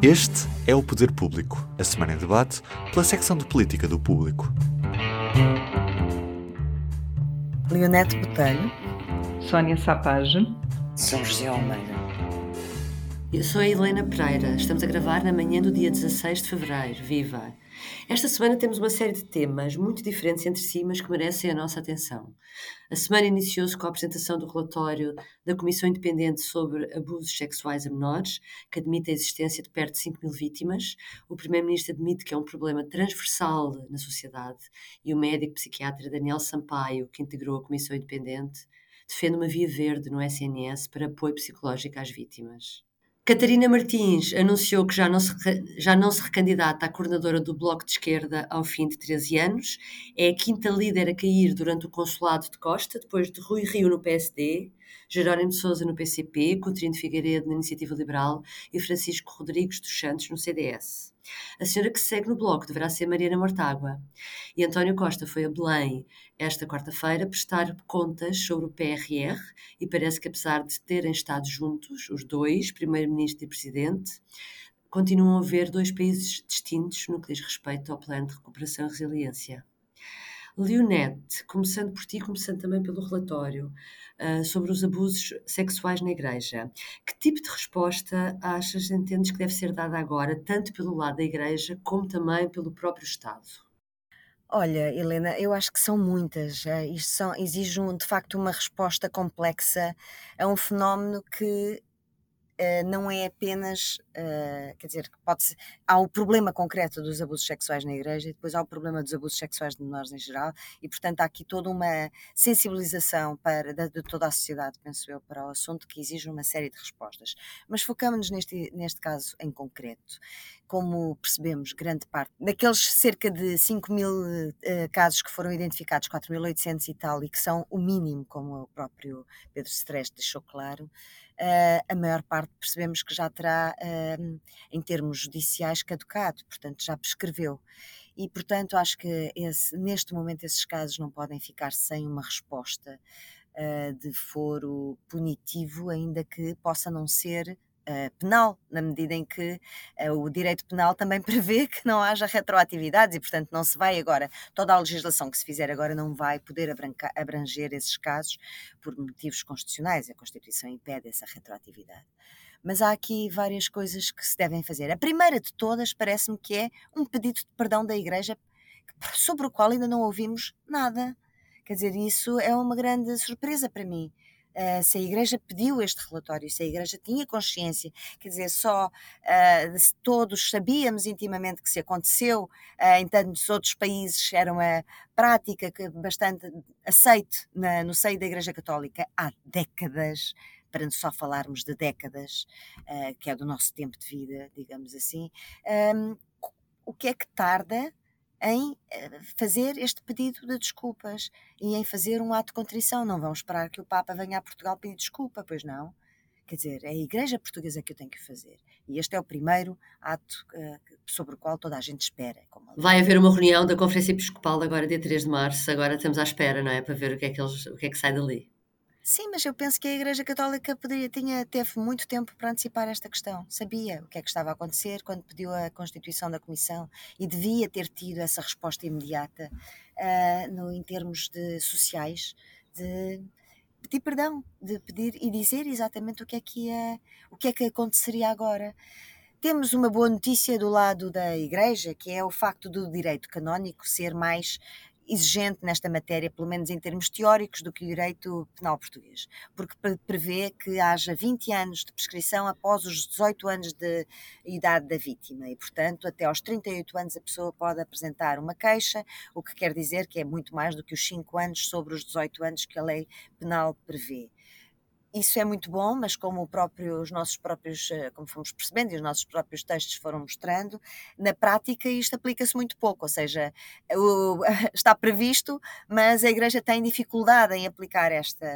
Este é o Poder Público, a semana em debate pela secção de política do Público. Leonete Botelho, Sónia Sapage, São José Almeida. Eu sou a Helena Pereira. Estamos a gravar na manhã do dia 16 de fevereiro. Viva! Esta semana temos uma série de temas muito diferentes entre si, mas que merecem a nossa atenção. A semana iniciou-se com a apresentação do relatório da Comissão Independente sobre Abusos Sexuais a Menores, que admite a existência de perto de 5 mil vítimas. O Primeiro-Ministro admite que é um problema transversal na sociedade e o médico psiquiatra Daniel Sampaio, que integrou a Comissão Independente, defende uma via verde no SNS para apoio psicológico às vítimas. Catarina Martins anunciou que já não, se, já não se recandidata à coordenadora do Bloco de Esquerda ao fim de 13 anos. É a quinta líder a cair durante o consulado de Costa, depois de Rui Rio no PSD, Jerónimo de Sousa no PCP, Coutinho de Figueiredo na Iniciativa Liberal e Francisco Rodrigues dos Santos no CDS. A senhora que segue no bloco deverá ser Mariana Mortágua. E António Costa foi a Belém esta quarta-feira prestar contas sobre o PRR e parece que, apesar de terem estado juntos, os dois, Primeiro-Ministro e Presidente, continuam a haver dois países distintos no que diz respeito ao plano de recuperação e resiliência. Leonete, começando por ti, começando também pelo relatório uh, sobre os abusos sexuais na Igreja, que tipo de resposta achas, entendes que deve ser dada agora, tanto pelo lado da Igreja como também pelo próprio Estado? Olha, Helena, eu acho que são muitas. Uh, isto são, exige um, de facto uma resposta complexa a um fenómeno que uh, não é apenas, uh, quer dizer, pode há o problema concreto dos abusos sexuais na igreja e depois há o problema dos abusos sexuais de menores em geral e, portanto, há aqui toda uma sensibilização para, de, de toda a sociedade, penso eu, para o assunto que exige uma série de respostas. Mas focamos-nos neste, neste caso em concreto. Como percebemos, grande parte daqueles cerca de 5 mil uh, casos que foram identificados, 4.800 e tal, e que são o mínimo, como o próprio Pedro Stress deixou claro, uh, a maior parte percebemos que já terá, uh, em termos judiciais, caducado, portanto já prescreveu. E, portanto, acho que esse, neste momento esses casos não podem ficar sem uma resposta uh, de foro punitivo, ainda que possa não ser uh, penal, na medida em que uh, o direito penal também prevê que não haja retroatividades e, portanto, não se vai agora, toda a legislação que se fizer agora não vai poder abranger esses casos por motivos constitucionais. A Constituição impede essa retroatividade mas há aqui várias coisas que se devem fazer. A primeira de todas parece-me que é um pedido de perdão da Igreja sobre o qual ainda não ouvimos nada. Quer dizer, isso é uma grande surpresa para mim. Uh, se a Igreja pediu este relatório, se a Igreja tinha consciência, quer dizer, só uh, todos sabíamos intimamente que se aconteceu uh, em tantos outros países, era uma prática que bastante aceite na, no seio da Igreja Católica há décadas, para só falarmos de décadas, que é do nosso tempo de vida, digamos assim. Um, o que é que tarda em eh, fazer este pedido de desculpas e em fazer um ato de contrição. Não vão esperar que o Papa venha a Portugal pedir desculpa, pois não. Quer dizer, é a Igreja Portuguesa que eu tenho que fazer. E este é o primeiro ato uh, sobre o qual toda a gente espera. Vai haver uma reunião da Conferência Episcopal agora, dia 3 de março. Agora estamos à espera, não é? Para ver o que é que, eles, o que, é que sai dali. Sim, mas eu penso que a Igreja Católica poderia, tinha, teve muito tempo para antecipar esta questão. Sabia o que é que estava a acontecer quando pediu a constituição da Comissão e devia ter tido essa resposta imediata uh, no, em termos de sociais, de pedir perdão, de pedir e dizer exatamente o que é que ia, o que é que aconteceria agora. Temos uma boa notícia do lado da Igreja, que é o facto do direito canónico ser mais exigente nesta matéria, pelo menos em termos teóricos, do que o direito penal português, porque prevê que haja 20 anos de prescrição após os 18 anos de idade da vítima. E, portanto, até aos 38 anos a pessoa pode apresentar uma queixa, o que quer dizer que é muito mais do que os 5 anos sobre os 18 anos que a lei penal prevê isso é muito bom, mas como próprio, os nossos próprios, eh, como fomos percebendo e os nossos próprios textos foram mostrando, na prática isto aplica-se muito pouco, ou seja, o, está previsto, mas a Igreja tem dificuldade em aplicar esta,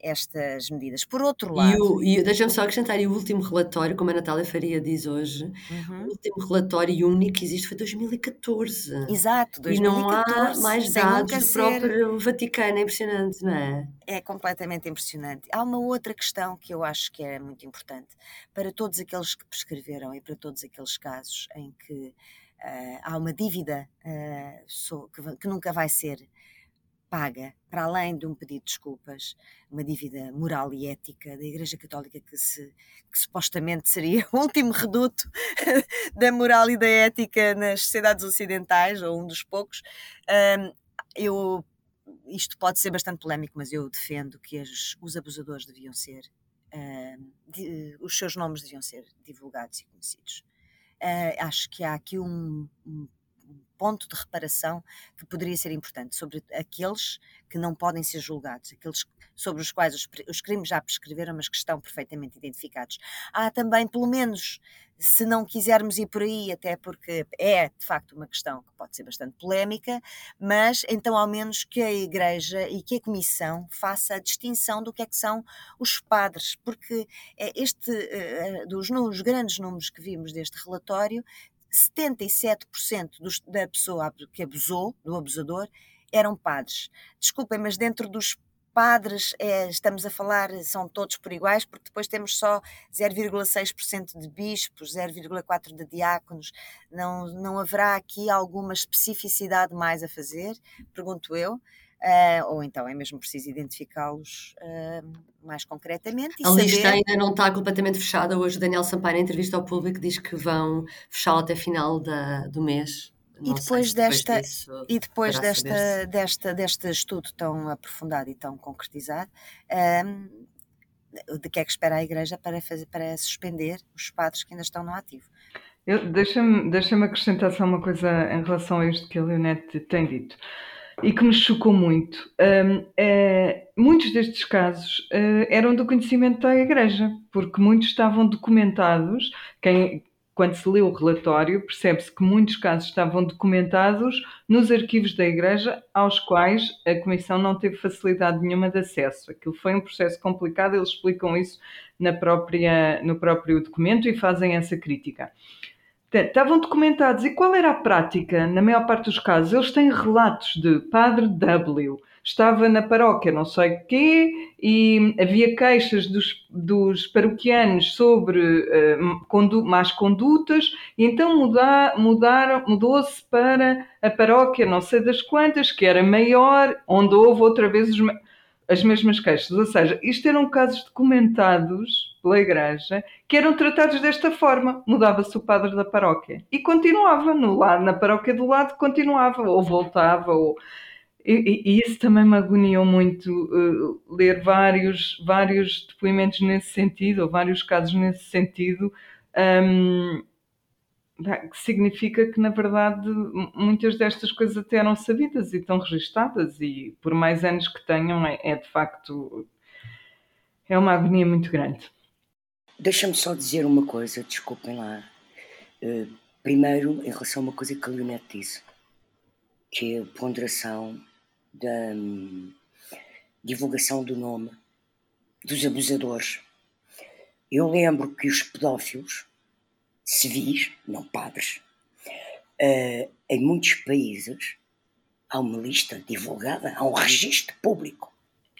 estas medidas. Por outro lado. E, e deixa-me só acrescentar, e o último relatório, como a Natália Faria diz hoje, Uhum. o último relatório único que existe foi 2014. Exato, E não há 2014, mais dados do ser- próprio Vaticano, é impressionante, não é? é completamente impressionante. Há uma outra questão que eu acho que é muito importante para todos aqueles que prescreveram e para todos aqueles casos em que ah, há uma dívida so- que, que nunca vai ser paga, para além de um pedido de desculpas, uma dívida moral e ética da Igreja Católica que, se, que supostamente seria o último reduto da moral e da ética nas sociedades ocidentais, ou um dos poucos. Eu isto pode ser bastante polémico, mas eu defendo que as- os abusadores deviam ser, os seus nomes deviam ser divulgados e conhecidos. Ah, acho que há aqui um- um ponto de reparação que poderia ser importante sobre aqueles que não podem ser julgados, aqueles sobre os quais os, os crimes já prescreveram, mas que estão perfeitamente identificados. Há também, pelo menos, se não quisermos ir por aí, até porque é de facto uma questão que pode ser bastante polémica, mas então ao menos que a Igreja e que a Comissão faça a distinção do que é que são os padres, porque é este, eh, dos números, grandes números que vimos deste relatório, 77% dos, da pessoa que abusou, do abusador, eram padres. Desculpem, mas dentro dos padres eh, estamos a falar, são todos por iguais, porque depois temos só 0,6% de bispos, 0,4% de diáconos. Não, não haverá aqui alguma especificidade mais a fazer? Pergunto eu. Ah, ou então é mesmo preciso identificá-los ah, mais concretamente e A lista saber ainda não está completamente fechada. Hoje o Daniel Sampaio, em entrevista ao público, diz que vão fechá-la até final da, do mês. E sei depois desta- disso E depois desta, desta, deste estudo tão aprofundado e tão concretizado, ahm, de que é que espera a Igreja para, fazer, para suspender os padres que ainda estão no ativo? Deixa-me deixa acrescentar só uma coisa em relação a isto que a Leonete tem dito e que me chocou muito. Hum, é, muitos destes casos eh, eram do conhecimento da Igreja, porque muitos estavam documentados. Quem, quando se lê o relatório, percebe-se que muitos casos estavam documentados nos arquivos da Igreja, aos quais a Comissão não teve facilidade nenhuma de acesso. Aquilo foi um processo complicado, eles explicam isso na própria, no próprio documento e fazem essa crítica. Estavam documentados. E qual era a prática? Na maior parte dos casos, eles têm relatos de Padre W. Estava na paróquia não sei quê e havia queixas dos, dos paroquianos sobre eh, condu- más condutas e então muda- mudaram, mudou-se para a paróquia não sei das quantas, que era maior, onde houve outra vez os as mesmas queixas. Ou seja, isto eram casos documentados pela Igreja que eram tratados desta forma. Mudava-se o padre da paróquia e continuava no lado, na paróquia do lado, continuava ou voltava. Ou... E, e- e isso também me agoniou muito eh, ler vários, vários depoimentos nesse sentido, ou vários casos nesse sentido. que significa que, na verdade, muitas destas coisas até eram sabidas e estão registadas, e por mais anos que tenham, é, é de facto. É uma agonia muito grande. Deixa-me só dizer uma coisa, desculpem lá. Eh, primeiro, em relação a uma coisa que a Leonete disse, que é a ponderação da hum, divulgação do nome dos abusadores. Eu lembro que os pedófilos, civis, não padres, eh, em muitos países há uma lista divulgada, há um registro público.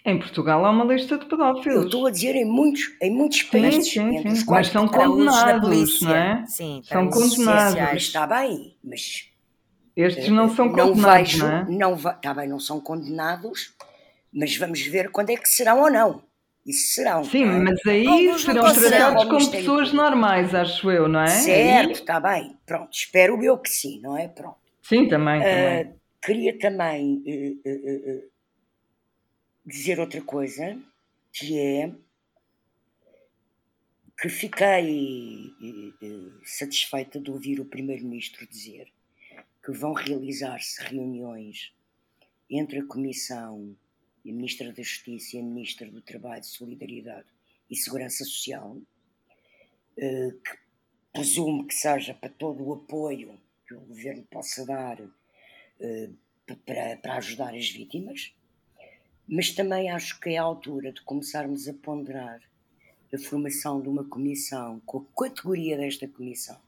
Em Portugal há uma lista de Eu pedófilos. estou a dizer em muitos, em muitos Sim, países, sim, entre sim. os quais Mas são condenados, polícia. não é? Sim, São condenados. Mas está bem, mas Estes não são não condenados, vejo, não é? não va- tá bem, não são condenados, mas vamos ver quando é que serão ou não. Isso serão. Sim, é? mas aí Alguns serão tratados como pessoas normais, acho eu, não é? Certo, está bem. Pronto, espero eu que sim, não é? Pronto. Sim, também. também. Ah, queria também eh, eh, dizer outra coisa, que é que fiquei satisfeita de ouvir o Primeiro-Ministro dizer que vão realizar-se reuniões entre a Comissão a Ministra da Justiça e a Ministra do Trabalho, Solidariedade e Segurança Social, eh, que presumo que seja para todo o apoio que o Governo possa dar eh, para, para ajudar as vítimas, mas também acho que é a altura de começarmos a ponderar a formação de uma comissão com a categoria desta comissão,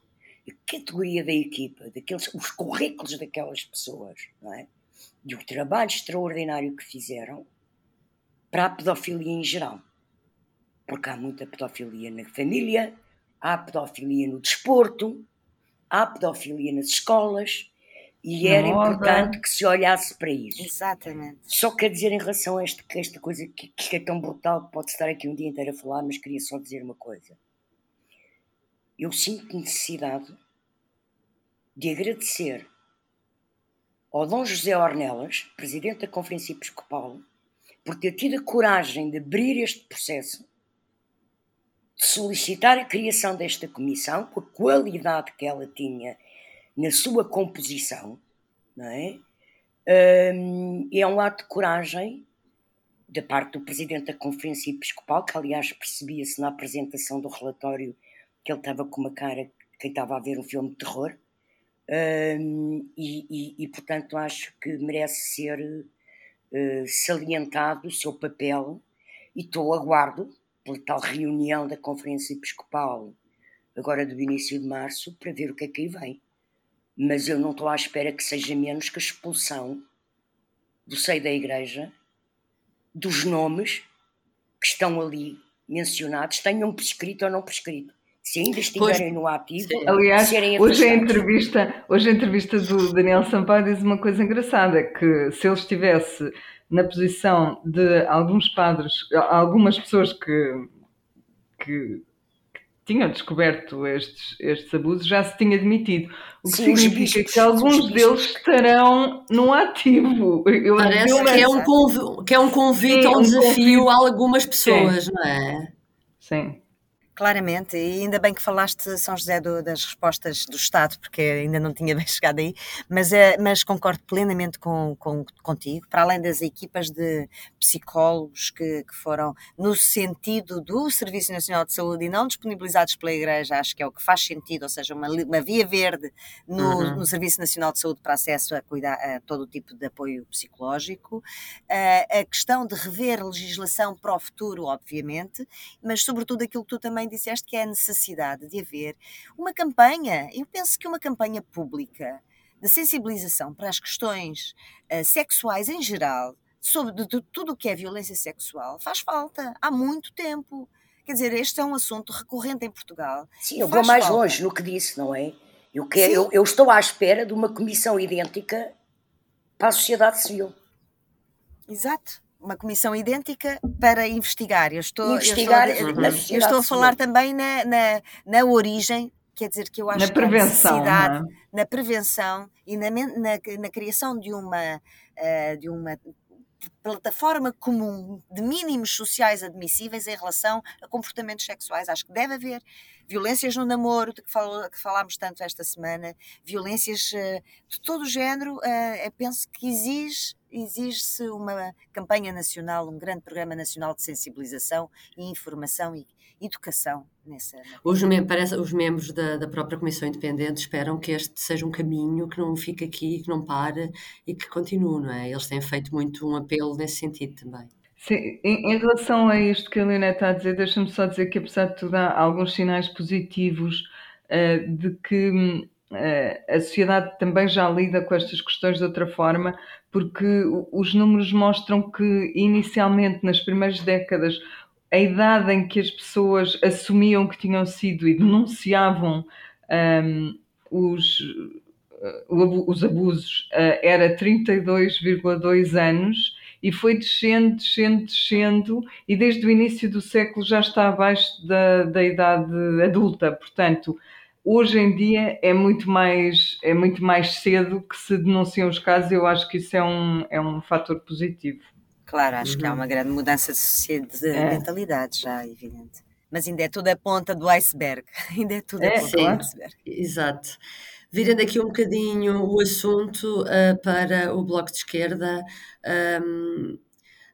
a categoria da equipa, daqueles, os currículos daquelas pessoas, não é? E o trabalho extraordinário que fizeram para a pedofilia em geral. Porque há muita pedofilia na família, há pedofilia no desporto, há pedofilia nas escolas, e era importante que se olhasse para isso. Exatamente. Só quer dizer em relação a este, esta coisa que, que, é tão brutal, que pode estar aqui um dia inteiro a falar, mas queria só dizer uma coisa. Eu sinto necessidade de agradecer ao Dom José Ornelas, presidente da Conferência Episcopal, por ter tido a coragem de abrir este processo, de solicitar a criação desta comissão, com a qualidade que ela tinha na sua composição, não é? Um, é um ato de coragem da parte do presidente da Conferência Episcopal, que aliás percebia-se na apresentação do relatório que ele estava com uma cara que estava a ver um filme de terror, um, e, e, e, portanto acho que merece ser uh, salientado o seu papel, e estou aguardo pela tal reunião da Conferência Episcopal, agora do início de março, para ver o que é que aí vem mas eu não estou à espera que seja menos que a expulsão do seio da igreja dos nomes que estão ali mencionados, tenham prescrito ou não prescrito. Se ainda estiverem no ativo, aliás, hoje a entrevista, hoje a entrevista do Daniel Sampaio diz uma coisa engraçada, que se ele estivesse na posição de alguns padres, algumas pessoas que, que tinham descoberto estes, estes abusos já se tinha demitido. O que Sim, significa bichos, que alguns deles estarão no ativo. Eu Parece que é, um convite, que é um convite Sim, um desafio convite. a algumas pessoas, Sim. não é? Sim. Claramente, e ainda bem que falaste, São José, do, das respostas do Estado, porque ainda não tinha bem chegado aí, mas, é, mas concordo plenamente com, com, contigo, para além das equipas de psicólogos que, que foram no sentido do Serviço Nacional de Saúde e não disponibilizados pela Igreja, acho que é o que faz sentido, ou seja, uma, uma via verde no, uhum. no Serviço Nacional de Saúde para acesso a, cuidar, a todo o tipo de apoio psicológico, uh, a questão de rever a legislação para o futuro, obviamente, mas sobretudo aquilo que tu também disseste que é a necessidade de haver uma campanha, eu penso que uma campanha pública de sensibilização para as questões uh, sexuais em geral, sobre de, de, tudo o que é violência sexual, faz falta há muito tempo. Quer dizer, este é um assunto recorrente em Portugal. Sim, eu vou mais falta. longe no que disse, não é? Eu, quero, eu, eu estou à espera de uma comissão idêntica para a sociedade civil. Exato uma comissão idêntica para investigar. Eu estou, investigar eu estou, eu estou a falar também na, na, na, origem, quer dizer que eu acho na que prevenção, necessidade, é? na prevenção e na, na, na criação de uma, uh, de uma plataforma comum de mínimos sociais admissíveis em relação a comportamentos sexuais. Acho que deve haver violências no namoro, de que, falo, que falámos tanto esta semana, violências uh, de todo o género. Uh, penso que exige exige-se uma campanha nacional, um grande programa nacional de sensibilização e informação e educação nessa. Os, parece, os membros da, da, própria Comissão Independente esperam que este seja um caminho que não fique aqui, que não pare e que continue, não é? Eles têm feito muito um apelo nesse sentido também. Sim, em, em relação a isto que a Helena está a dizer, deixa-me só dizer que apesar de tudo há alguns sinais positivos uh, de que uh, a sociedade também já lida com estas questões de outra forma, porque os números mostram que inicialmente nas primeiras décadas a idade em que as pessoas assumiam que tinham sido e denunciavam um, os, uh, os abusos uh, era 32,2 anos e foi descendo, descendo, descendo, e desde o início do século já está abaixo da, da idade adulta. Portanto, hoje em dia é muito mais é muito mais cedo que se denunciam os casos. Eu acho que isso é um, é um fator positivo. Claro, acho uhum. que há uhum. uma grande mudança de, de é. mentalidade já, evidente. Mas ainda é tudo a ponta do iceberg. ainda é tudo é, a ponta sim, do iceberg. Exato. Virando aqui um bocadinho o assunto uh, para o Bloco de Esquerda, um,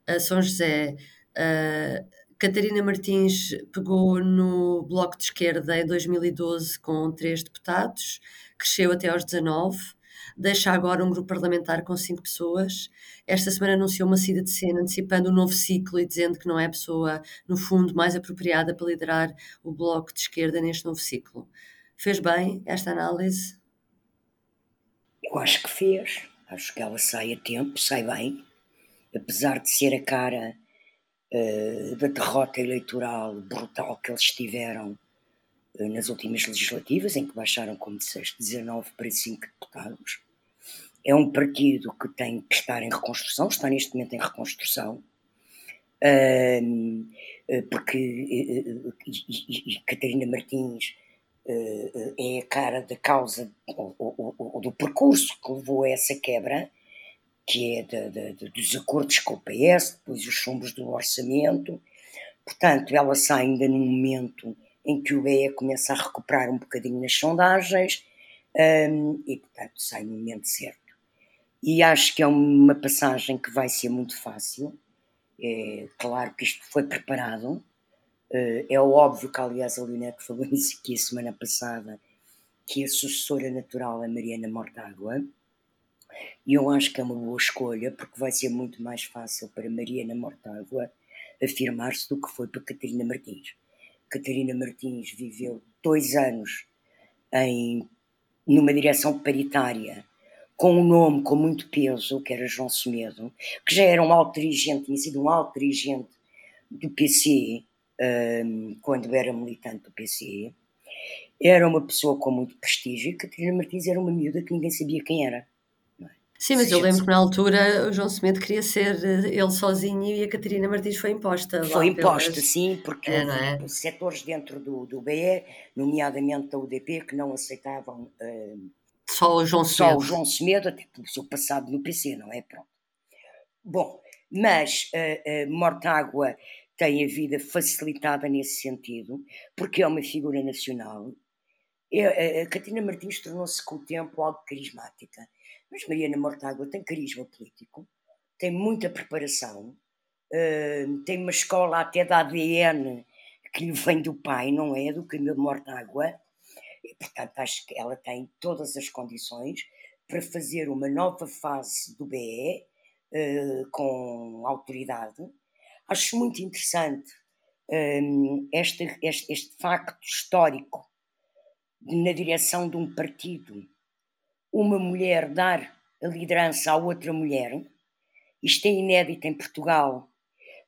a São José, uh, Catarina Martins pegou no Bloco de Esquerda em 2012 com três deputados, cresceu até aos 19 deixa agora um grupo parlamentar com cinco pessoas. Esta semana anunciou uma saída de cena, antecipando um novo ciclo e dizendo que não é a pessoa, no fundo, mais apropriada para liderar o bloco de esquerda neste novo ciclo. Fez bem esta análise? Eu acho que fez. Acho que ela sai a tempo, sai bem. Apesar de ser a cara uh, da derrota eleitoral brutal que eles tiveram uh, nas últimas legislativas, em que baixaram, como disseste, 19 para 5 deputados. É um partido que tem que estar em reconstrução, está neste momento em reconstrução. Uh, porque e, e, Catarina Martins é a cara da causa ou, ou, ou, do percurso que levou a essa quebra, que é de, de, de, dos acordos com o PS, depois os chumbos do orçamento. Portanto, ela sai ainda num momento em que o BE começa a recuperar um bocadinho nas sondagens um, e, portanto, sai no momento certo. E acho que é uma passagem que vai ser muito fácil. É claro que isto foi preparado, Uh, é óbvio que, aliás, a Leonete falou isso aqui a semana passada, que a sucessora natural é Mariana Mortágua. E eu acho que é uma boa escolha, porque vai ser muito mais fácil para Mariana Mortágua afirmar-se do que foi para Catarina Martins. Catarina Martins viveu dois anos em, numa direção paritária, com um nome com muito peso, que era João Semedo, que já era um alto dirigente, tinha sido um alto dirigente do PC, quando era militante do PCE, era uma pessoa com muito prestígio e Catarina Martins era uma miúda que ninguém sabia quem era. É? Sim, mas eu lembro que na altura o João Semedo queria ser eh, ele sozinho e a Catarina Martins foi imposta. Foi imposta, pelas... sim, porque é, é? setores dentro do, do BE, nomeadamente da UDP, que não aceitavam uh, só o João Semedo. Só o João Semedo, até pelo seu passado no PC, não é? Pronto. Bom, mas uh, uh, Mortágua tem a vida facilitada nesse sentido, porque é uma figura nacional. a Catarina Martins tornou-se com o tempo algo carismática, mas Mariana Mortágua tem carisma político, tem muita preparação, uh, tem uma escola até da ADN que lhe vem do pai, não é? Do Camilo Mortágua. Portanto, acho que ela tem todas as condições para fazer uma nova fase do BE uh, com autoridade Acho muito interessante um, este, este, este facto histórico na direção de um partido, uma mulher dar a liderança a outra mulher. Isto é inédito em Portugal.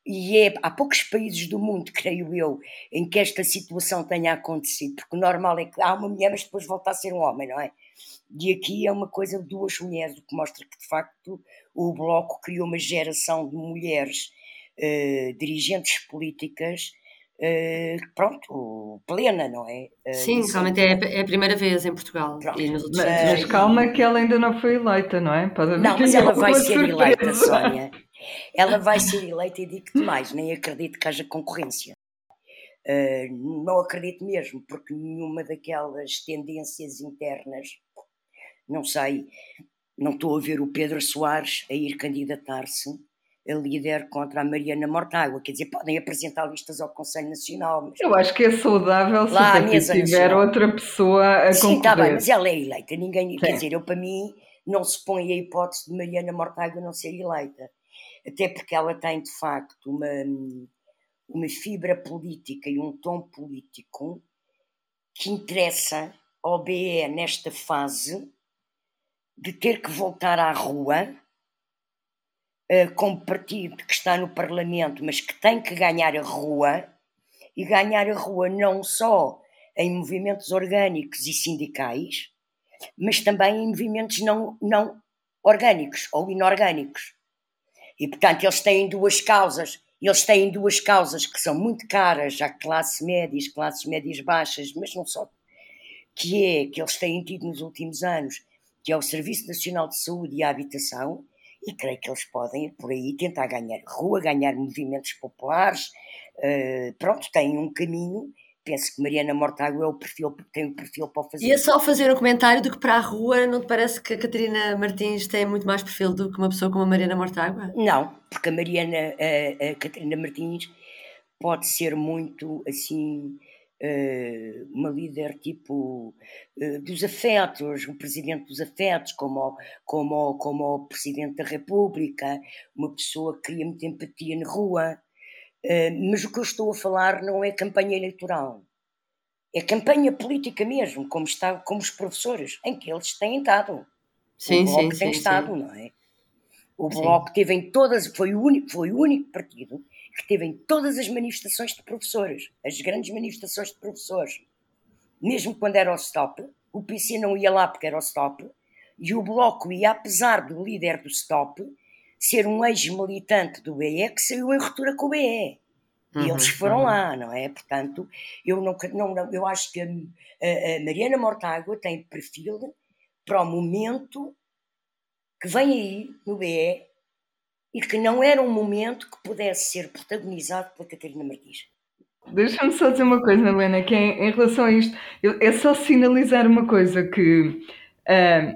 E é, há poucos países do mundo, creio eu, em que esta situação tenha acontecido, porque o normal é que há uma mulher, mas depois volta a ser um homem, não é? E aqui é uma coisa de duas mulheres, o que mostra que, de facto, o Bloco criou uma geração de mulheres uh, dirigentes políticas, uh, pronto, plena, não é? Uh, Sim, realmente é, é, a primeira vez em Portugal. Mas, mas, calma que ela ainda não foi eleita, não é? Pode não, mas ela vai ser surpresa. eleita, Sónia. Ela vai ser eleita e digo-te mais, nem acredito que haja concorrência. Uh, não acredito mesmo, porque nenhuma daquelas tendências internas, não sei, não estou a ver o Pedro Soares a ir candidatar-se a líder contra a Mariana Mortágua. Quer dizer, podem apresentar listas ao Conselho Nacional. Mas... Eu acho que é saudável se Lá, tiver nacional. outra pessoa a Sim, está bem, mas ela é eleita. Ninguém, quer dizer, eu para mim não se põe a hipótese de Mariana Mortágua não ser eleita. Até porque ela tem, de facto, uma, uma fibra política e um tom político que interessa ao BE nesta fase de ter que voltar à rua eh, como partido que está no Parlamento, mas que tem que ganhar a rua, e ganhar a rua não só em movimentos orgânicos e sindicais, mas também em movimentos não, não orgânicos ou inorgânicos. E, portanto, eles têm duas causas. Eles têm duas causas que são muito caras à classe média, classes médias baixas, mas não só. Que é que eles têm tido nos últimos anos, que é o Serviço Nacional de Saúde e a Habitação, e creio que eles podem por aí tentar ganhar rua, ganhar movimentos populares. Uh, pronto, têm um caminho. Penso que Mariana Mortágua é o perfil, tem o perfil para fazer. E é só fazer um comentário do que para a rua, não te parece que a Catarina Martins tem muito mais perfil do que uma pessoa como a Mariana Mortágua? Não, porque a Mariana, a, a Catarina Martins pode ser muito assim uh, uma líder tipo uh, dos afetos, o presidente dos afetos, como, como, como o presidente da República, uma pessoa que cria muita empatia na rua. Uh, mas o que eu estou a falar não é campanha eleitoral. É campanha política mesmo, como, está, como os professores, em que eles têm estado. Sim, o Bloco sim, tem sim, estado, sim. não é? O Bloco teve em todas, foi o, único, foi o único partido que teve em todas as manifestações de professores, as grandes manifestações de professores. Mesmo quando era o stop, o PC não ia lá porque era o stop, e o Bloco ia, apesar do líder do stop ser um ex-militante do BE que saiu em ruptura com o BE. E Uhum, eles foram uhum. lá, não é? Portanto, eu, não, não, não- eu acho que a, a- Mariana Mortágua tem perfil para o momento que vem aí no BE e que não era um momento que pudesse ser protagonizado pela Catarina Martins. Deixa-me só dizer uma coisa, Helena, que é em relação a isto, eu- é só sinalizar uma coisa que ah,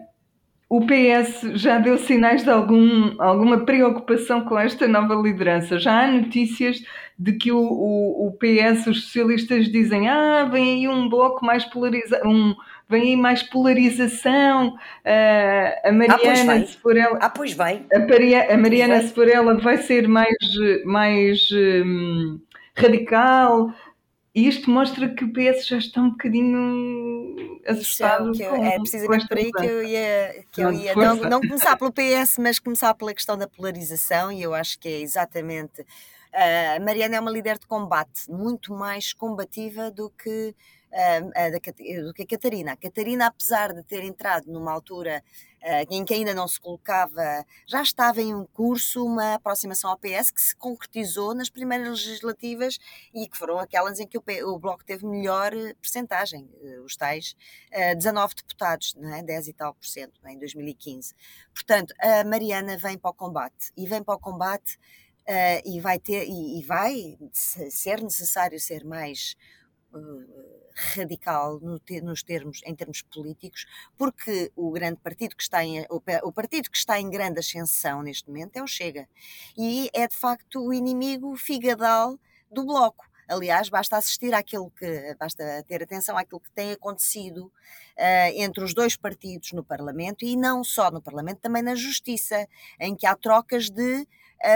o PS já deu sinais de algum, alguma preocupação com esta nova liderança. Já há notícias de que o, o, o PS, os socialistas dizem, ah, vem aí um bloco mais polarizado, um, vem aí mais polarização, ah, a pois Mariana, vem. se for ela, Ah, pois bem, a, Paria- a Mariana, se for ela, vai ser mais, mais hum, radical. E isto mostra que o PS já está um bocadinho Isso é, assustado eu- com, é precisamente por aí que eu ia, que eu ia não, não começar pelo PS, mas começar pela questão da polarização, e eu acho que é exatamente. a Mariana é uma líder de combate, muito mais combativa do que, do que a Catarina. A Catarina, apesar de ter entrado numa altura ah, em que ainda não se colocava, já estava em um curso uma aproximação ao PS que se concretizou nas primeiras legislativas e que foram aquelas em que o, Bloco teve melhor eh, percentagem, eh, os tais eh, 19 deputados, não é? 10 e tal por cento, é? em 2015. Portanto, a Mariana vem para o combate e vem para o combate eh, e vai ter e, e vai se- ser necessário ser mais eh, radical no te- nos termos em termos políticos porque o grande partido que está em o, o partido que está em grande ascensão neste momento é o Chega. E é de facto o inimigo figadal do bloco. Aliás, basta assistir àquilo que, basta ter atenção àquilo que tem acontecido uh, entre os dois partidos no Parlamento e não só no Parlamento, também na Justiça, em que há trocas de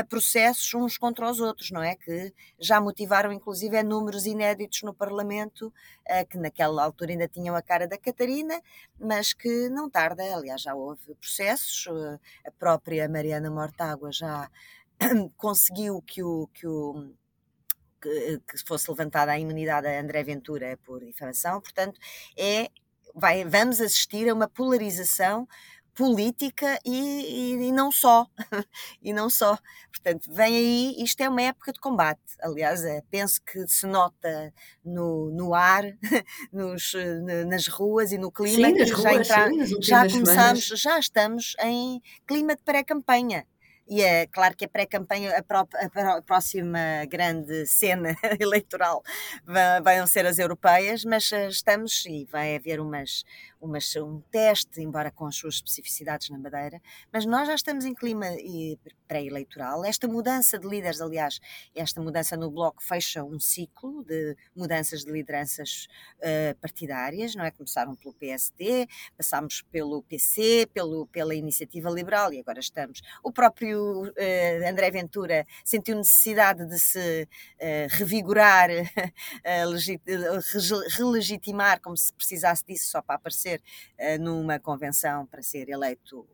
processos uns contra os outros, não é? Que já motivaram, inclusive, números inéditos no Parlamento, uh, que naquela altura ainda tinham a cara da Catarina, mas que não tarda, aliás, já houve processos, uh, a própria Mariana Mortágua já conseguiu que o. Que o que fosse levantada a imunidade a André Ventura por difamação, portanto, é, vai, vamos assistir a uma polarização política e, e, e, não só, e não só. Portanto, vem aí, isto é uma época de combate. Aliás, é, penso que se nota no, no ar, nos, nas ruas e no clima, sim, nas já, ruas, entrar, sim, já começamos, semanas. já estamos em clima de pré-campanha. E é claro que a pré-campanha, a, pró a, próxima grande cena eleitoral vão ser as europeias, mas estamos e vai haver umas, umas, um teste, embora com as suas especificidades na Madeira, mas nós já estamos em clima pré-eleitoral. Esta mudança de líderes, aliás, esta mudança no Bloco fecha um ciclo de mudanças de lideranças uh, partidárias, não é? Começaram pelo PSD, passámos pelo PC, pelo, pela Iniciativa Liberal e agora estamos. O próprio uh, André Ventura sentiu necessidade de se uh, revigorar, relegitimar, como se precisasse disso só para aparecer uh, numa convenção para ser eleito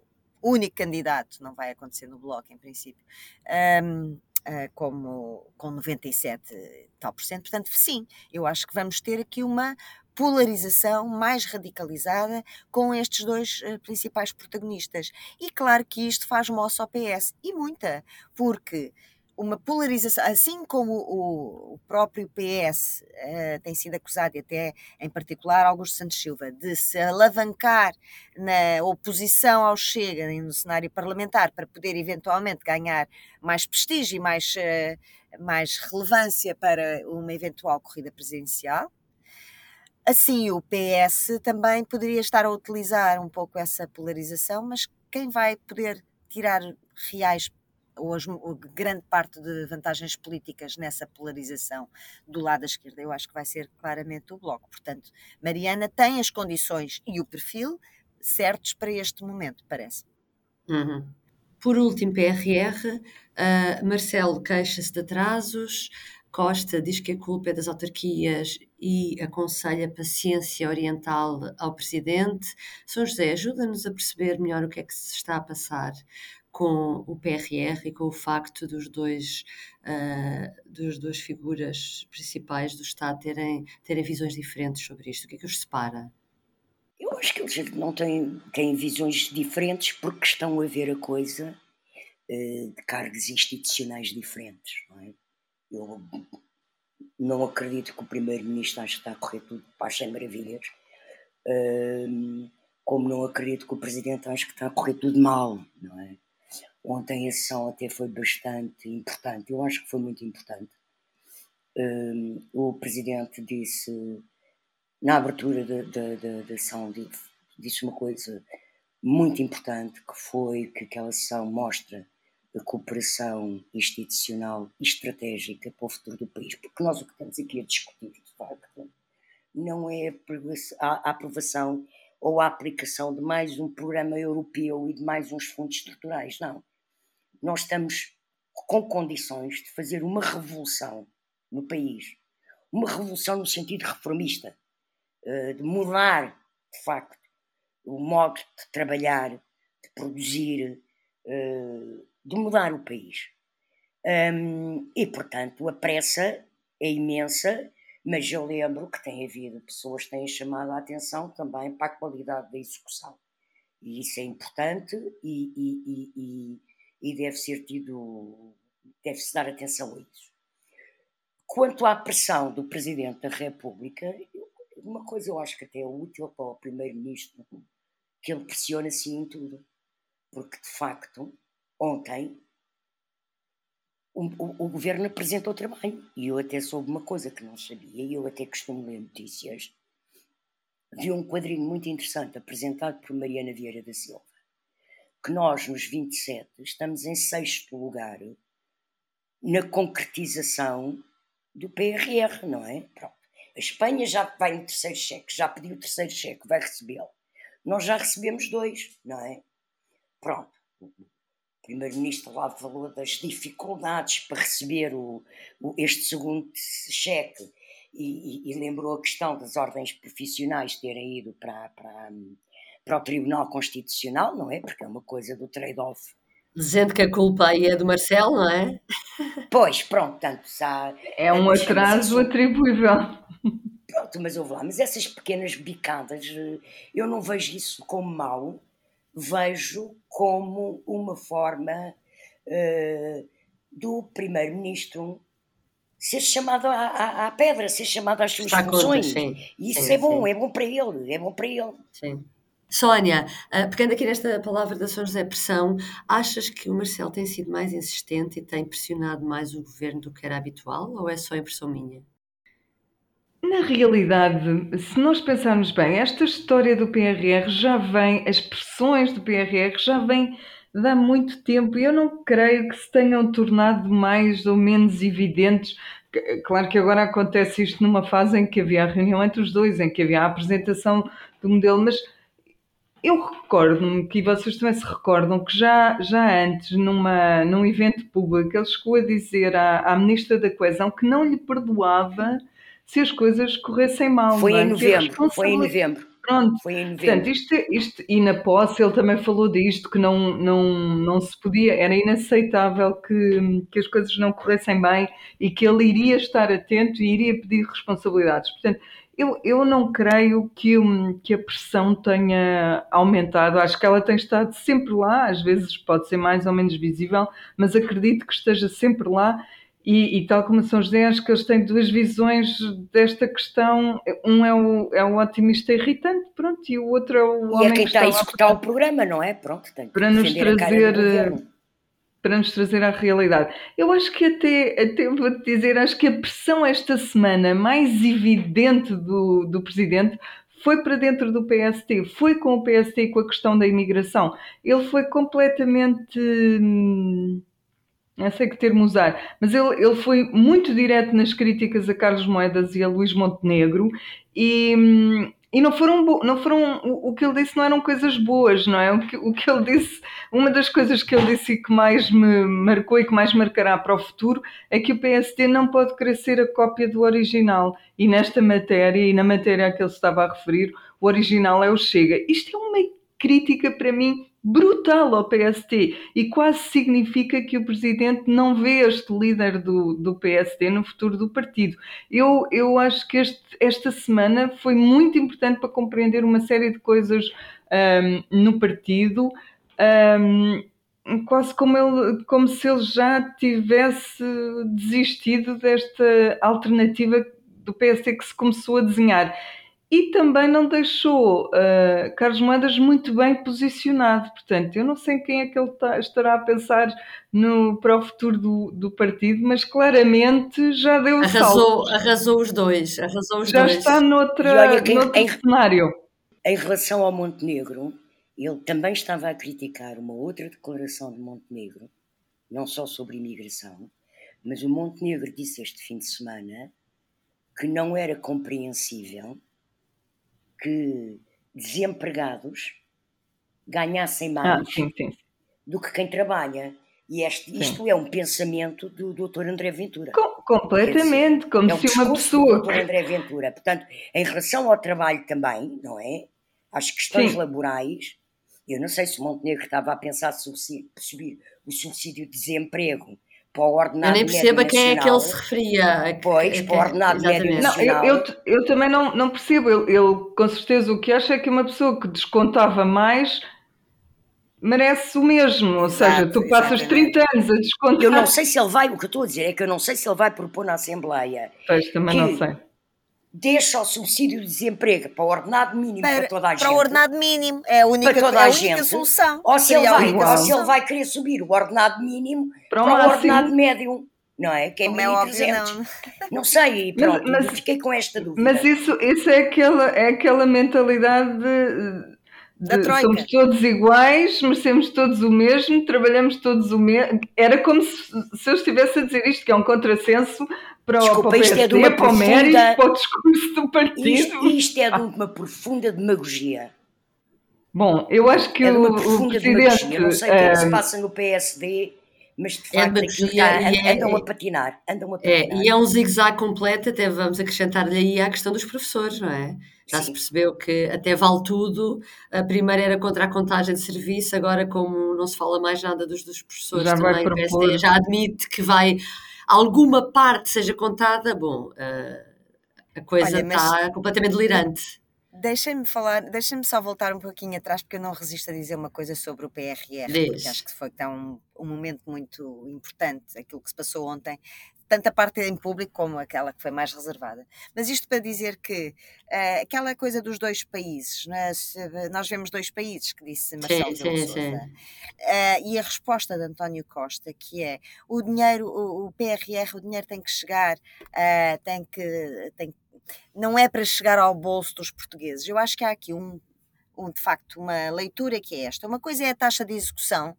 único candidato, não vai acontecer no Bloco em princípio, um, uh, como com 97 tal por cento. Portanto, sim, eu acho que vamos ter aqui uma polarização mais radicalizada com estes dois uh, principais protagonistas. E claro que isto faz moça ao PS, e muita, porque uma polarização, assim como o, o próprio PS uh, tem sido acusado, e até em particular Augusto Santos Silva, de se alavancar na oposição ao Chega no cenário parlamentar para poder eventualmente ganhar mais prestígio e mais, uh, mais relevância para uma eventual corrida presidencial. Assim, o PS também poderia estar a utilizar um pouco essa polarização, mas quem vai poder tirar reais hoje grande parte de vantagens políticas nessa polarização do lado da esquerda. Eu acho que vai ser claramente o Bloco. Portanto, Mariana tem as condições e o perfil certos para este momento, parece. Uhum. Por último, PRR, uh, Marcelo queixa-se de atrasos, Costa diz que a culpa é das autarquias e aconselha paciência oriental ao Presidente. São José, ajuda-nos a perceber melhor o que é que se está a passar com o PRR e com o facto dos dois, uh, dos duas figuras principais do Estado terem, terem visões diferentes sobre isto. O que é que os separa? Eu acho que eles não têm, têm visões diferentes porque estão a ver a coisa uh, de cargos institucionais diferentes. Não é? Eu não acredito que o Primeiro-Ministro ache que está a correr tudo para as 100 maravilhas, como não acredito que o Presidente ache que está a correr tudo mal, não é? Ontem a sessão até foi bastante importante, eu acho que foi muito importante. o Presidente disse, na abertura da sessão, disse uma coisa muito importante, que foi que aquela sessão mostra a cooperação institucional e estratégica para o futuro do país, porque nós o que estamos aqui a discutir, de facto, não é a aprovação ou a aplicação de mais um programa europeu e de mais uns fundos estruturais, não. Nós estamos com condições de fazer uma revolução no país, uma revolução no sentido reformista, eh, de mudar, de facto, o modo de trabalhar, de produzir, eh, de mudar o país. E, portanto, a pressa é imensa, mas eu lembro que tem havido pessoas que têm chamado a atenção também para a qualidade da execução. E isso é importante e, e, e, e deve ser tido, deve-se dar atenção a isso. Quanto à pressão do Presidente da República, uma coisa eu acho que até é útil para o Primeiro-Ministro, que ele pressiona assim em tudo. Porque, de facto, ontem o, o, o, governo apresentou trabalho e eu até soube uma coisa que não sabia e eu até costumo ler notícias vi um quadrinho muito interessante apresentado por Mariana Vieira da Silva que nós nos 27 estamos em sexto lugar na concretização do PRR, não é? Pronto. A Espanha já vai no terceiro cheque, já pediu o terceiro cheque, vai recebê-lo. Nós já recebemos dois, não é? Pronto primeiro-ministro lá falou das dificuldades para receber o, o este segundo cheque e, e, e, lembrou a questão das ordens profissionais terem ido para, para, para o Tribunal Constitucional, não é? Porque é uma coisa do trade-off. Dizendo que a culpa aí é do Marcelo, não é? Pois, pronto, tanto já. É um atraso atribuível. Pronto, mas eu vou lá, mas essas pequenas bicadas, eh, eu não vejo isso como mau, vejo como uma forma uh, do primeiro-ministro ser chamado à, à, à, pedra, ser chamado às suas Está funções. Conta, e isso sim, é bom, sim. é bom para ele, é bom para ele. Sim. Sónia, uh, pegando aqui nesta palavra da São José Pressão, achas que o Marcelo tem sido mais insistente e tem pressionado mais o governo do que era habitual ou é só impressão minha? Na realidade, se nós pensarmos bem, esta história do PRR já vem, as pressões do PRR já vêm de há muito tempo e eu não creio que se tenham tornado mais ou menos evidentes. Claro que agora acontece isto numa fase em que havia a reunião entre os dois, em que havia a apresentação do modelo, mas eu recordo-me que vocês também se recordam que já, já antes, numa, num evento público, ele chegou a dizer à, à Ministra da Coesão que não lhe perdoava se as coisas corressem mal. Foi, é? em novembro, foi em novembro. Pronto, foi em novembro. Portanto, isto, isto, e na posse ele também falou disto, que não, não, não se podia, era inaceitável que, que as coisas não corressem bem e que ele iria estar atento e iria pedir responsabilidades. Portanto, eu, eu não creio que, que a pressão tenha aumentado, acho que ela tem estado sempre lá, às vezes pode ser mais ou menos visível, mas acredito que esteja sempre lá e, e, tal como São José, acho que eles têm duas visões desta questão. Um é o, é o otimista irritante, pronto, e o outro é o e é homem é quem está a executar o programa, não é? Pronto, tem que para nos trazer para nos trazer à realidade. Eu acho que até, até vou-te dizer, acho que a pressão esta semana mais evidente do, do Presidente foi para dentro do PST, foi com o PST com a questão da imigração. Ele foi completamente... Hum, não sei que termo usar, mas ele, ele foi muito direto nas críticas a Carlos Moedas e a Luís Montenegro e, hum, e não foram, não foram o, o, que ele disse não eram coisas boas, não é? O que, o que ele disse, uma das coisas que ele disse e que mais me marcou e que mais marcará para o futuro é que o PSD não pode ser a cópia do original. E nesta matéria, e na matéria a que ele estava a referir, o original é o Chega. Isto é uma crítica para mim brutal ao PST e quase significa que o presidente não vê este líder do, do PST no futuro do partido. Eu, eu acho que este, esta semana foi muito importante para compreender uma série de coisas um, no partido. Um, quase como, ele, como se ele já tivesse desistido desta alternativa do PST que se começou a desenhar e também não deixou uh, Carlos Moedas muito bem posicionado. Portanto, eu não sei quem é que ele tá, estará a pensar no, para o futuro do, do partido, mas claramente já deu o arrasou, salto. Arrasou os dois. Arrasou os já dois. está noutra, que, noutro em, cenário. Em relação ao Montenegro, ele também estava a criticar uma outra declaração de Montenegro, não só sobre imigração, mas o Montenegro disse este fim de semana que não era compreensível que desempregados ganhassem ah, mais ah, sim, sim. do que quem trabalha. E este, isto é um pensamento do Dr. André Ventura. Com, completamente, dizer, como é um se uma pessoa. Do Dr. André Ventura. Portanto, em relação ao trabalho também, não é? Às questões sim. laborais, eu não sei se o Montenegro estava a pensar subir, subir o subsídio de desemprego para o ordenado Eu nem percebo a quem é que ele se referia. Pois, para o ordenado médio nacional. Não, eu, eu, eu, também não, não percebo. Ele, ele, com certeza, o que acha é que uma pessoa que descontava mais merece o mesmo. Ou Exato, seja, tu passas exatamente. 30 anos a descontar. Eu não sei se ele vai, o que eu estou a dizer é que eu não sei se ele vai propor na Assembleia. Pois, também não sei deixa o subsídio de desemprego para o ordenado mínimo para, para toda a gente. Para o ordenado mínimo, é a única, para toda a, é a gente, solução. Ou se, ele vai, ou se ele vai querer subir o ordenado mínimo para, para o ordenado médio. Não é? Que é Como 1300. É óbvio, não. não sei, pronto, mas, fiquei com esta dúvida. Mas isso, isso é, aquela, é aquela mentalidade de, de, somos todos iguais, merecemos todos o mesmo, trabalhamos todos o mesmo. Era como se, se eu estivesse a dizer isto, que é um contrassenso para, Desculpa, para o PSD, é de uma para profunda... o mérito, para o discurso do partido. Isto, isto é de uma profunda demagogia. Bom, eu acho que é o, o presidente... Eu não sei o que, é que se passa no PSD, mas de é facto é é, andam a patinar. Andam a patinar. É, e é um zigue-zague completo, até vamos acrescentar-lhe aí a questão dos professores, não é? Já Sim. se percebeu que até vale tudo. A primeira era contra a contagem de serviço, agora, como não se fala mais nada dos, dos professores, já também o PSD já admite que vai alguma parte seja contada, bom, uh, a coisa está completamente delirante. Deixem-me falar, deixem-me só voltar um pouquinho atrás, porque eu não resisto a dizer uma coisa sobre o PRR, Diz. porque acho que foi um, um momento muito importante, aquilo que se passou ontem, tanto a parte em público como aquela que foi mais reservada. Mas isto para dizer que uh, aquela coisa dos dois países, nós, é? nós vemos dois países, que disse Marcelo sim, sim, sim. Uh, e a resposta de António Costa, que é o dinheiro, o, o PRR, o dinheiro tem que chegar, uh, tem que, tem, não é para chegar ao bolso dos portugueses. Eu acho que há aqui um, um, de facto uma leitura que é esta. Uma coisa é a taxa de execução,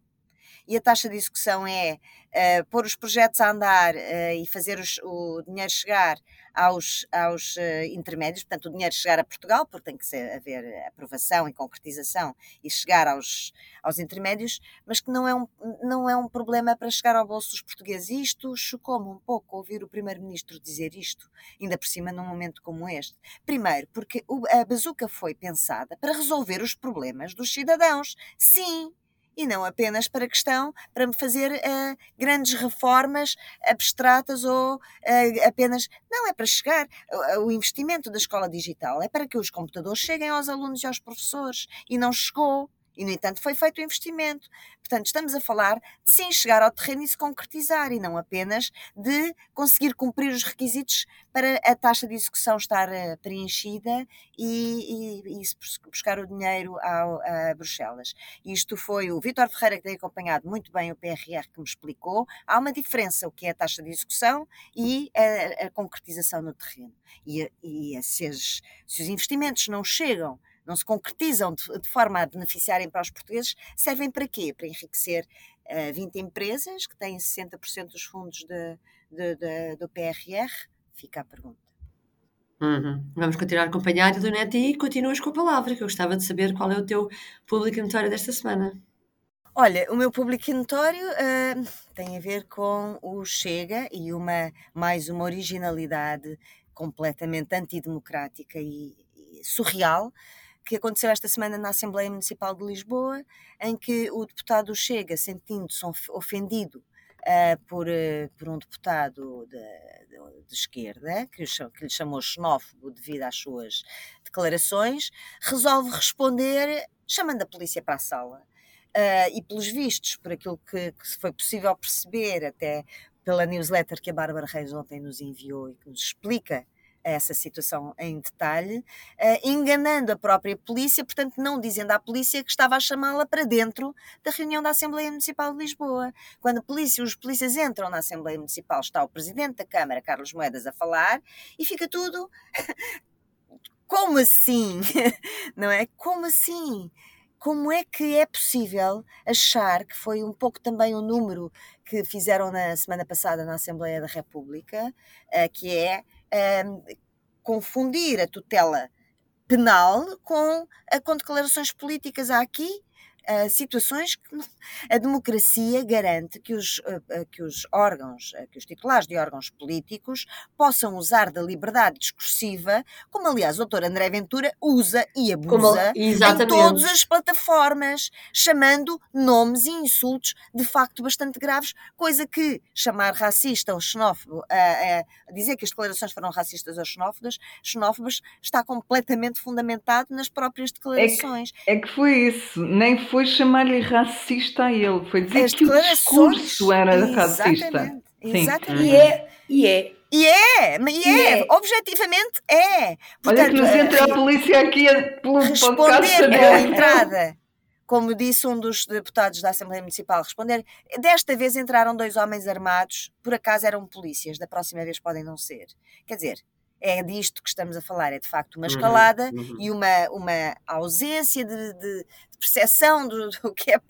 e a taxa de execução é uh, pôr os projetos a andar uh, e fazer os, o dinheiro chegar aos, aos uh, intermédios, portanto, o dinheiro chegar a Portugal, porque tem que ser, haver aprovação e concretização e chegar aos, aos intermédios, mas que não é, um, não é um problema para chegar ao bolso dos portugueses. E isto chocou-me um pouco ouvir o Primeiro-Ministro dizer isto, ainda por cima num momento como este. Primeiro, porque a bazuca foi pensada para resolver os problemas dos cidadãos. Sim, e não apenas para questão para fazer uh, grandes reformas abstratas ou uh, apenas. Não, é para chegar. O, o investimento da escola digital é para que os computadores cheguem aos alunos e aos professores e não chegou. E, no entanto, foi feito o investimento. Portanto, estamos a falar de sim chegar ao terreno e se concretizar, e não apenas de conseguir cumprir os requisitos para a taxa de execução estar uh, preenchida e, e, e, buscar o dinheiro ao, a Bruxelas. Isto foi o Vítor Ferreira que tem acompanhado muito bem o PRR que me explicou. Há uma diferença o que é a taxa de execução e a, a concretização no terreno. E, e se, as, se os investimentos não chegam não se concretizam de, de, forma a beneficiarem para os portugueses, servem para quê? Para enriquecer uh, 20 empresas que têm 60% dos fundos de, de, do PRR? Fica a pergunta. Uhum. Vamos continuar a acompanhar, Leonete, e continuas com a palavra, que eu gostava de saber qual é o teu público notório desta semana. Olha, o meu público notório uh, tem a ver com o Chega e uma, mais uma originalidade completamente antidemocrática e, e surreal que aconteceu esta semana na Assembleia Municipal de Lisboa, em que o deputado Chega, sentindo-se ofendido uh, por, uh, por um deputado de, de, esquerda, que, que lhe chamou xenófobo devido às suas declarações, resolve responder chamando a polícia para a sala. Uh, e pelos vistos, por aquilo que, que foi possível perceber, até pela newsletter que a Bárbara Reis ontem nos enviou e que nos explica essa situação em detalhe, uh, enganando a própria polícia, portanto, não dizendo à polícia que estava a chamá-la para dentro da reunião da Assembleia Municipal de Lisboa. Quando polícia, os polícias entram na Assembleia Municipal, está o Presidente da Câmara, Carlos Moedas, a falar e fica tudo. Como assim? Não é? Como assim? Como é que é possível achar que foi um pouco também o número que fizeram na semana passada na Assembleia da República, uh, que é um, confundir a tutela penal com, com declarações políticas. Há aqui uh, situações que a democracia garante que os, uh, que os órgãos, uh, que os titulares de órgãos políticos possam usar da liberdade discursiva, como aliás o doutor André Ventura usa e abusa como, em todas as plataformas, chamando nomes e insultos de facto bastante graves, coisa que chamar racista ou xenófobo, dizer que as declarações foram racistas ou xenófobas, xenófobas está completamente fundamentado nas próprias declarações. É que, é que foi isso, nem foi foi chamar-lhe racista a ele, foi dizer As que o discurso era exatamente, racista. Exatamente. E é, e é. E é, e é, é, objetivamente é. Portanto, Olha que nos entra a eh, polícia aqui pelo responder pela entrada, como disse um dos deputados da Assembleia Municipal, responder, desta vez entraram dois homens armados, por acaso eram polícias, da próxima vez podem não ser. Quer dizer, é disto que estamos a falar, é de facto uma uhum, escalada uhum, uhum. e uma, uma ausência de, de, de percepção do, do, que é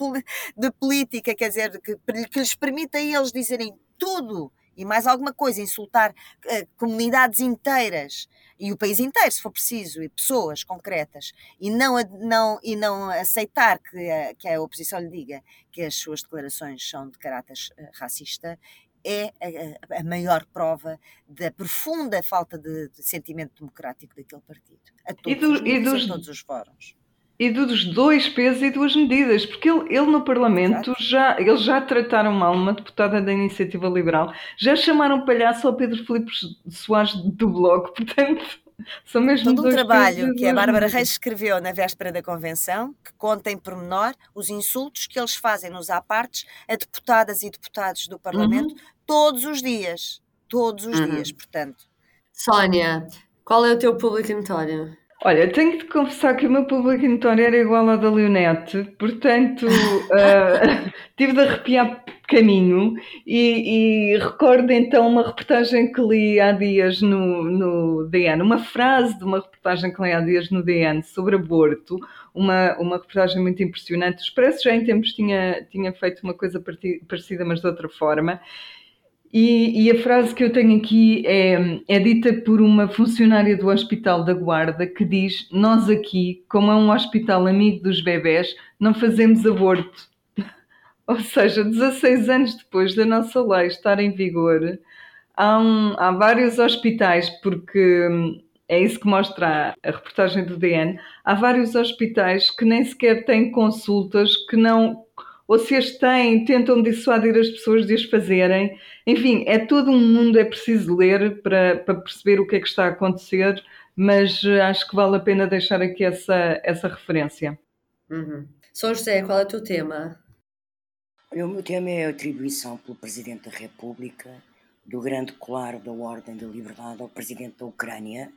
de política, quer dizer, que, que lhes permita a eles dizerem tudo e mais alguma coisa, insultar uh, comunidades inteiras e o país inteiro, se for preciso, e pessoas concretas, e não, não, e não aceitar que a, que a oposição lhe diga que as suas declarações são de caráter uh, racista, é a, a, maior prova da profunda falta de, de sentimento democrático daquele partido. A todos, e, do, e dos, todos os fóruns. E dos dois pesos e duas medidas, porque ele, ele no Parlamento já eles já trataram mal uma deputada da Iniciativa Liberal, já chamaram palhaço ao Pedro Filipe Soares do Bloco, portanto são mesmo Todo um trabalho que a Bárbara Reis escreveu na véspera da convenção, que conta em pormenor os insultos que eles fazem nos apartes a deputadas e deputados do Parlamento uhum. todos os dias. Todos os uhum. dias, portanto. Sónia, qual é o teu público notório? Olha, tenho de confessar que o meu público notório era igual ao da Leonete, portanto uh, tive de arrepiar caminho e, e, recordo então uma reportagem que li há dias no, no DN, uma frase de uma reportagem que li há dias no DN sobre aborto, uma, uma reportagem muito impressionante. O Expresso já em tempos tinha, tinha feito uma coisa parecida, mas de outra forma. E, e, a frase que eu tenho aqui é, é dita por uma funcionária do Hospital da Guarda que diz: Nós aqui, como é um hospital amigo dos bebés, não fazemos aborto. Ou seja, 16 anos depois da nossa lei estar em vigor, há, um, há vários hospitais, porque hum, é isso que mostra a, reportagem do DN, há vários hospitais que nem sequer têm consultas, que não ou se as têm, tentam dissuadir as pessoas de as fazerem. Enfim, é todo um mundo, é preciso ler para, para perceber o que é que está a acontecer, mas eh, acho que vale a pena deixar aqui essa, essa referência. Uhum. São José, qual é o teu tema? O meu tema é a atribuição pelo Presidente da República do grande colar da Ordem da Liberdade ao Presidente da Ucrânia.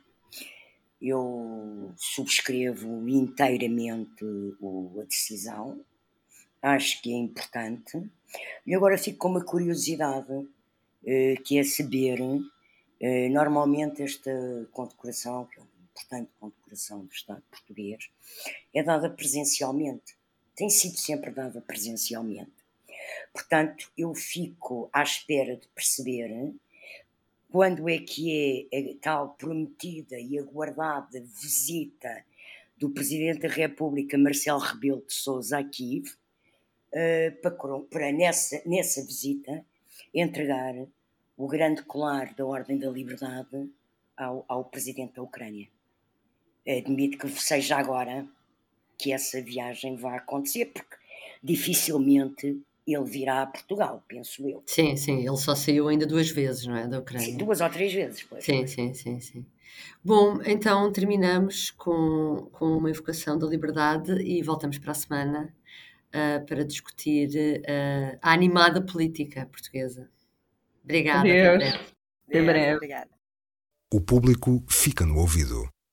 Eu subscrevo inteiramente a decisão, acho que é importante. E agora fico com uma curiosidade, eh, que é saber, eh, normalmente esta condecoração, que é uma importante condecoração do Estado português, é dada presencialmente. Tem sido sempre dada presencialmente. Portanto, eu fico à espera de perceber quando é que é a tal prometida e aguardada visita do Presidente da República, Marcelo Rebelo de Sousa, a Kiev, uh, para, para nessa, nessa visita entregar o grande colar da Ordem da Liberdade ao, ao Presidente da Ucrânia. Admito que seja agora que essa viagem vai acontecer, porque dificilmente ele virá a Portugal, penso eu. Sim, sim, ele só saiu ainda duas vezes, não é? Da Ucrânia. Sim, duas ou três vezes, pois. Sim, sim, sim, sim. Bom, então terminamos com, com uma evocação da liberdade e voltamos para a semana uh, para discutir uh, a animada política portuguesa. Obrigada. Adeus. Até breve. Obrigada. O público fica no ouvido.